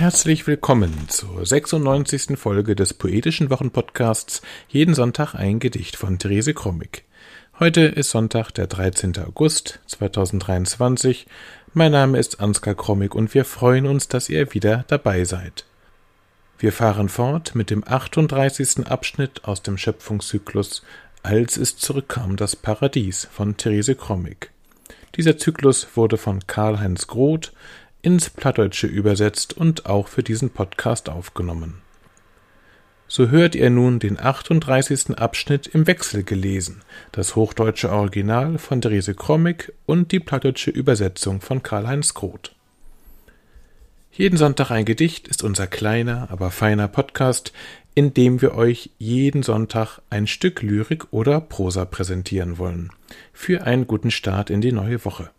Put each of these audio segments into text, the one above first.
Herzlich willkommen zur 96. Folge des Poetischen Wochenpodcasts Jeden Sonntag ein Gedicht von Therese Krommig. Heute ist Sonntag, der 13. August 2023. Mein Name ist Ansgar Krommig und wir freuen uns, dass ihr wieder dabei seid. Wir fahren fort mit dem 38. Abschnitt aus dem Schöpfungszyklus Als es zurückkam das Paradies von Therese Krommig. Dieser Zyklus wurde von Karl-Heinz Groth ins Plattdeutsche übersetzt und auch für diesen Podcast aufgenommen. So hört ihr nun den 38. Abschnitt im Wechsel gelesen, das hochdeutsche Original von Therese Krommig und die plattdeutsche Übersetzung von Karl-Heinz Groth. Jeden Sonntag ein Gedicht ist unser kleiner, aber feiner Podcast, in dem wir euch jeden Sonntag ein Stück Lyrik oder Prosa präsentieren wollen, für einen guten Start in die neue Woche.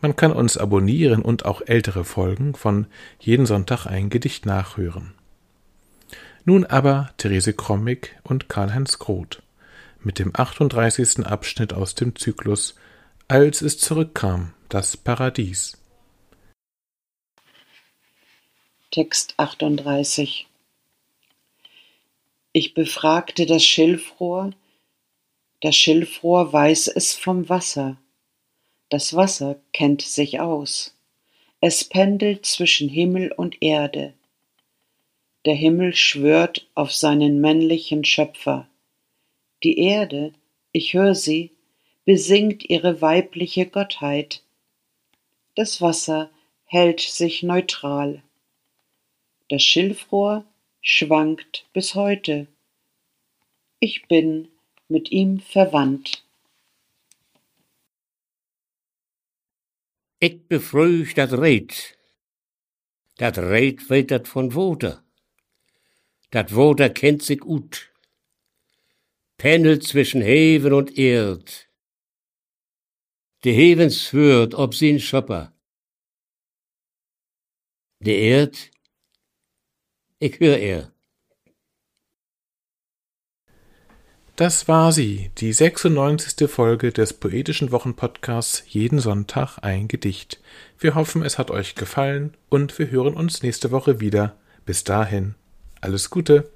Man kann uns abonnieren und auch ältere Folgen von Jeden Sonntag ein Gedicht nachhören. Nun aber Therese Krommig und Karl-Heinz Groth mit dem 38. Abschnitt aus dem Zyklus Als es zurückkam, das Paradies. Text 38 Ich befragte das Schilfrohr, das Schilfrohr weiß es vom Wasser das Wasser kennt sich aus. Es pendelt zwischen Himmel und Erde. Der Himmel schwört auf seinen männlichen Schöpfer. Die Erde, ich hör sie, besingt ihre weibliche Gottheit. Das Wasser hält sich neutral. Das Schilfrohr schwankt bis heute. Ich bin mit ihm verwandt. Ik befreuch dat reet. Dat reet weet dat von Woter. Dat Woter kennt sich gut. Pendelt zwischen Heven und Erd. De Heven schwört ob sin Schöpper. De Erd, ich hör er. Das war sie, die 96. Folge des Poetischen Wochenpodcasts Jeden Sonntag ein Gedicht. Wir hoffen, es hat euch gefallen und wir hören uns nächste Woche wieder. Bis dahin, alles Gute.